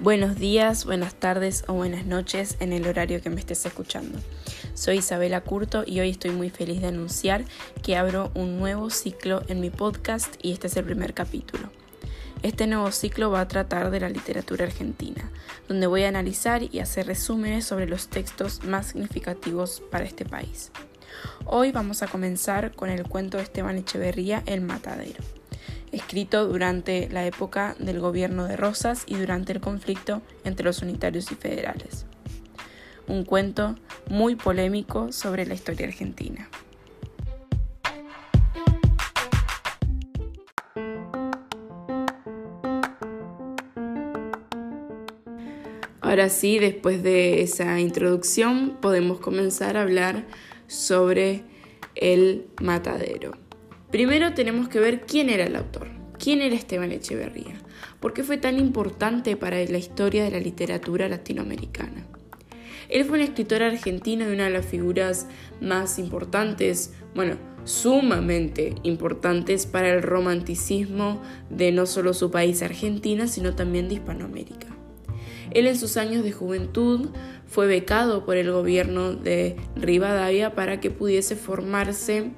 Buenos días, buenas tardes o buenas noches en el horario que me estés escuchando. Soy Isabela Curto y hoy estoy muy feliz de anunciar que abro un nuevo ciclo en mi podcast y este es el primer capítulo. Este nuevo ciclo va a tratar de la literatura argentina, donde voy a analizar y hacer resúmenes sobre los textos más significativos para este país. Hoy vamos a comenzar con el cuento de Esteban Echeverría, El Matadero escrito durante la época del gobierno de Rosas y durante el conflicto entre los unitarios y federales. Un cuento muy polémico sobre la historia argentina. Ahora sí, después de esa introducción, podemos comenzar a hablar sobre el matadero. Primero tenemos que ver quién era el autor, quién era Esteban Echeverría, por qué fue tan importante para la historia de la literatura latinoamericana. Él fue un escritor argentino y una de las figuras más importantes, bueno, sumamente importantes para el romanticismo de no solo su país Argentina, sino también de Hispanoamérica. Él en sus años de juventud fue becado por el gobierno de Rivadavia para que pudiese formarse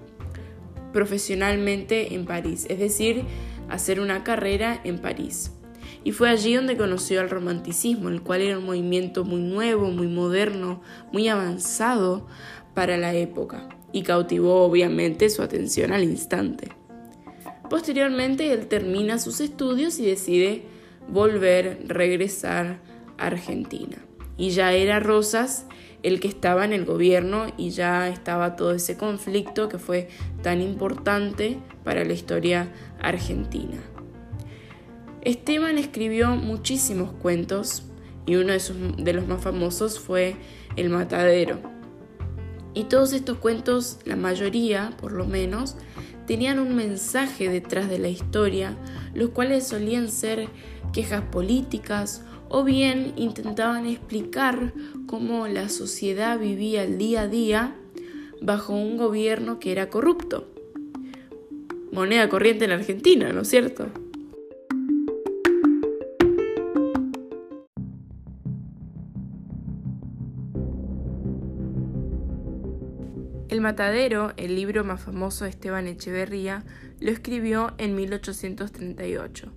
profesionalmente en París, es decir, hacer una carrera en París. Y fue allí donde conoció al romanticismo, el cual era un movimiento muy nuevo, muy moderno, muy avanzado para la época, y cautivó obviamente su atención al instante. Posteriormente él termina sus estudios y decide volver, regresar a Argentina. Y ya era Rosas el que estaba en el gobierno y ya estaba todo ese conflicto que fue tan importante para la historia argentina. Esteban escribió muchísimos cuentos y uno de, de los más famosos fue El Matadero. Y todos estos cuentos, la mayoría por lo menos, tenían un mensaje detrás de la historia, los cuales solían ser quejas políticas o bien intentaban explicar cómo la sociedad vivía el día a día bajo un gobierno que era corrupto. Moneda corriente en Argentina, ¿no es cierto? El Matadero, el libro más famoso de Esteban Echeverría, lo escribió en 1838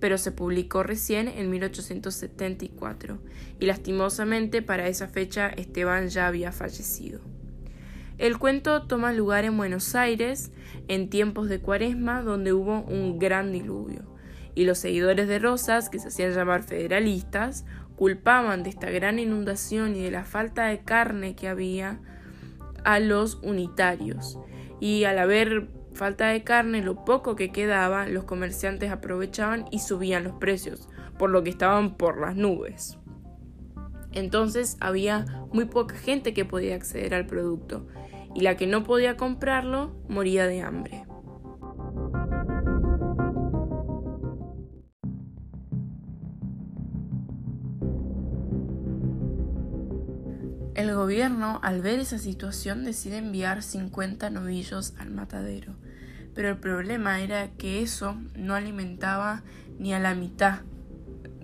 pero se publicó recién en 1874 y lastimosamente para esa fecha Esteban ya había fallecido. El cuento toma lugar en Buenos Aires en tiempos de cuaresma donde hubo un gran diluvio y los seguidores de Rosas, que se hacían llamar federalistas, culpaban de esta gran inundación y de la falta de carne que había a los unitarios y al haber falta de carne, lo poco que quedaba, los comerciantes aprovechaban y subían los precios, por lo que estaban por las nubes. Entonces había muy poca gente que podía acceder al producto, y la que no podía comprarlo moría de hambre. Al ver esa situación, decide enviar 50 novillos al matadero pero el problema era que eso no alimentaba ni a la mitad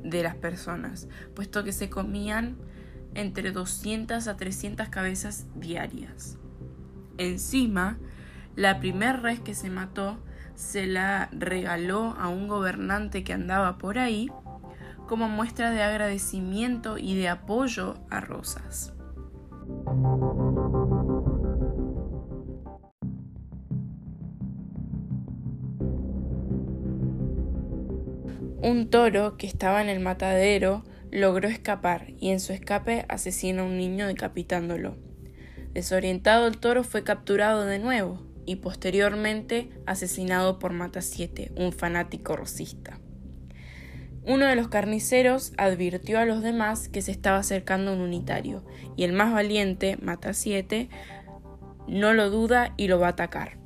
de las personas, puesto que se comían entre 200 a 300 cabezas diarias. Encima, la primera res que se mató se la regaló a un gobernante que andaba por ahí como muestra de agradecimiento y de apoyo a Rosas. Un toro que estaba en el matadero logró escapar y en su escape asesina a un niño decapitándolo. Desorientado el toro fue capturado de nuevo y posteriormente asesinado por Mata 7, un fanático rosista. Uno de los carniceros advirtió a los demás que se estaba acercando un unitario y el más valiente, Mata 7, no lo duda y lo va a atacar.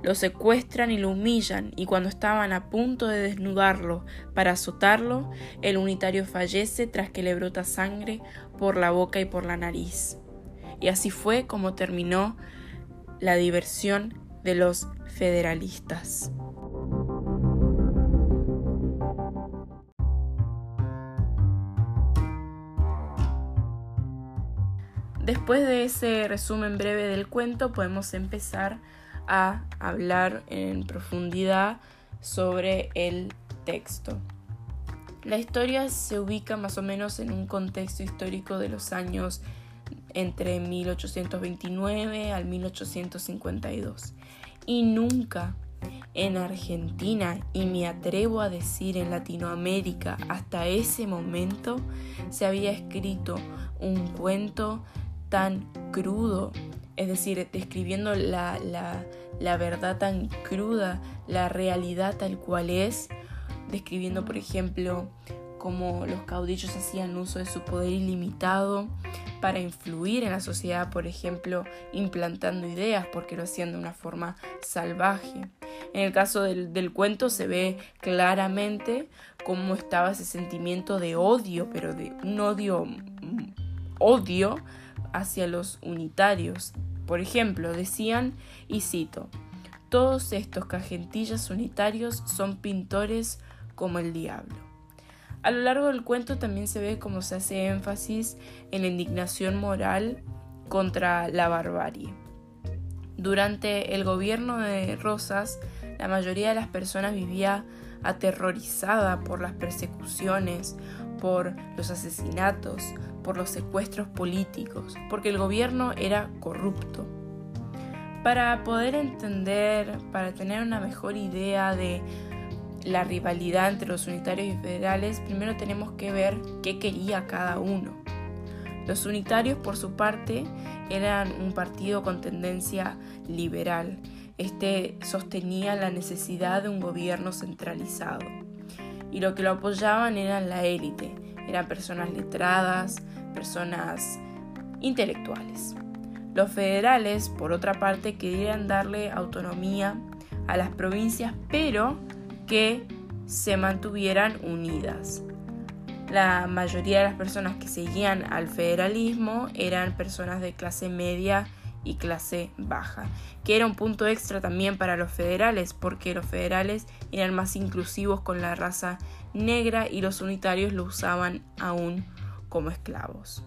Lo secuestran y lo humillan y cuando estaban a punto de desnudarlo para azotarlo, el unitario fallece tras que le brota sangre por la boca y por la nariz. Y así fue como terminó la diversión de los federalistas. Después de ese resumen breve del cuento podemos empezar a hablar en profundidad sobre el texto. La historia se ubica más o menos en un contexto histórico de los años entre 1829 al 1852 y nunca en Argentina y me atrevo a decir en Latinoamérica hasta ese momento se había escrito un cuento tan crudo, es decir, describiendo la, la, verdad tan cruda, la realidad tal cual es, describiendo, por ejemplo, cómo los caudillos hacían uso de su poder ilimitado para influir en la sociedad, por ejemplo, implantando ideas, porque lo hacían de una forma salvaje. En el caso del, del cuento se ve claramente cómo estaba ese sentimiento de odio, pero de un odio, mm, odio hacia los unitarios. Por ejemplo, decían, y cito, todos estos cajentillas unitarios son pintores como el diablo. A lo largo del cuento también se ve cómo se hace énfasis en la indignación moral contra la barbarie. Durante el gobierno de Rosas, la mayoría de las personas vivía aterrorizada por las persecuciones, por los asesinatos, por los secuestros políticos, porque el gobierno era corrupto. Para poder entender, para tener una mejor idea de la rivalidad entre los unitarios y federales, primero tenemos que ver qué quería cada uno. Los unitarios, por su parte, eran un partido con tendencia liberal. Este sostenía la necesidad de un gobierno centralizado. Y lo que lo apoyaban eran la élite, eran personas letradas, personas intelectuales. Los federales, por otra parte, querían darle autonomía a las provincias, pero que se mantuvieran unidas. La mayoría de las personas que seguían al federalismo eran personas de clase media y clase baja, que era un punto extra también para los federales, porque los federales eran más inclusivos con la raza negra y los unitarios lo usaban aún como esclavos.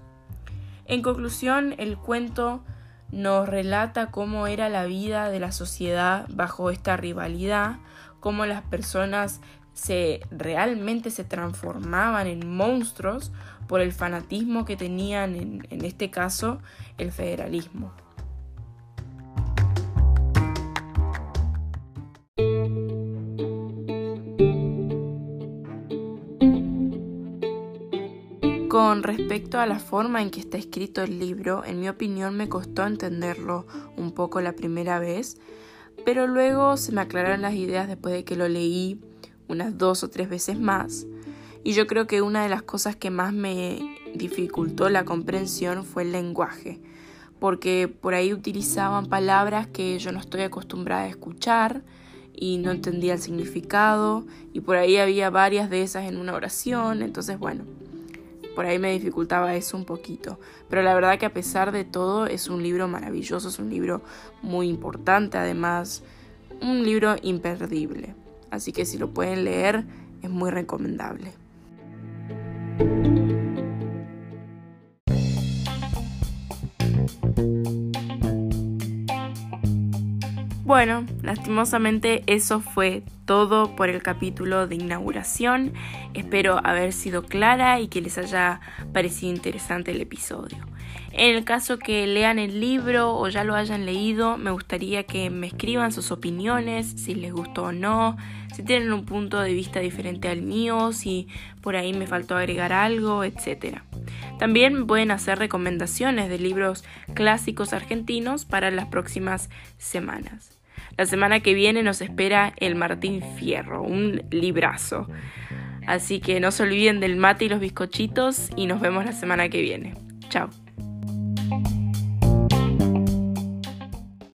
En conclusión, el cuento nos relata cómo era la vida de la sociedad bajo esta rivalidad, cómo las personas se realmente se transformaban en monstruos por el fanatismo que tenían en, en este caso el federalismo. Con respecto a la forma en que está escrito el libro, en mi opinión me costó entenderlo un poco la primera vez, pero luego se me aclararon las ideas después de que lo leí unas dos o tres veces más. Y yo creo que una de las cosas que más me dificultó la comprensión fue el lenguaje, porque por ahí utilizaban palabras que yo no estoy acostumbrada a escuchar y no entendía el significado, y por ahí había varias de esas en una oración, entonces bueno, por ahí me dificultaba eso un poquito. Pero la verdad que a pesar de todo es un libro maravilloso, es un libro muy importante, además un libro imperdible. Así que si lo pueden leer es muy recomendable. Bueno, lastimosamente eso fue todo por el capítulo de inauguración. Espero haber sido clara y que les haya parecido interesante el episodio. En el caso que lean el libro o ya lo hayan leído, me gustaría que me escriban sus opiniones, si les gustó o no, si tienen un punto de vista diferente al mío, si por ahí me faltó agregar algo, etc. También pueden hacer recomendaciones de libros clásicos argentinos para las próximas semanas. La semana que viene nos espera el Martín Fierro, un librazo. Así que no se olviden del mate y los bizcochitos y nos vemos la semana que viene. Chao.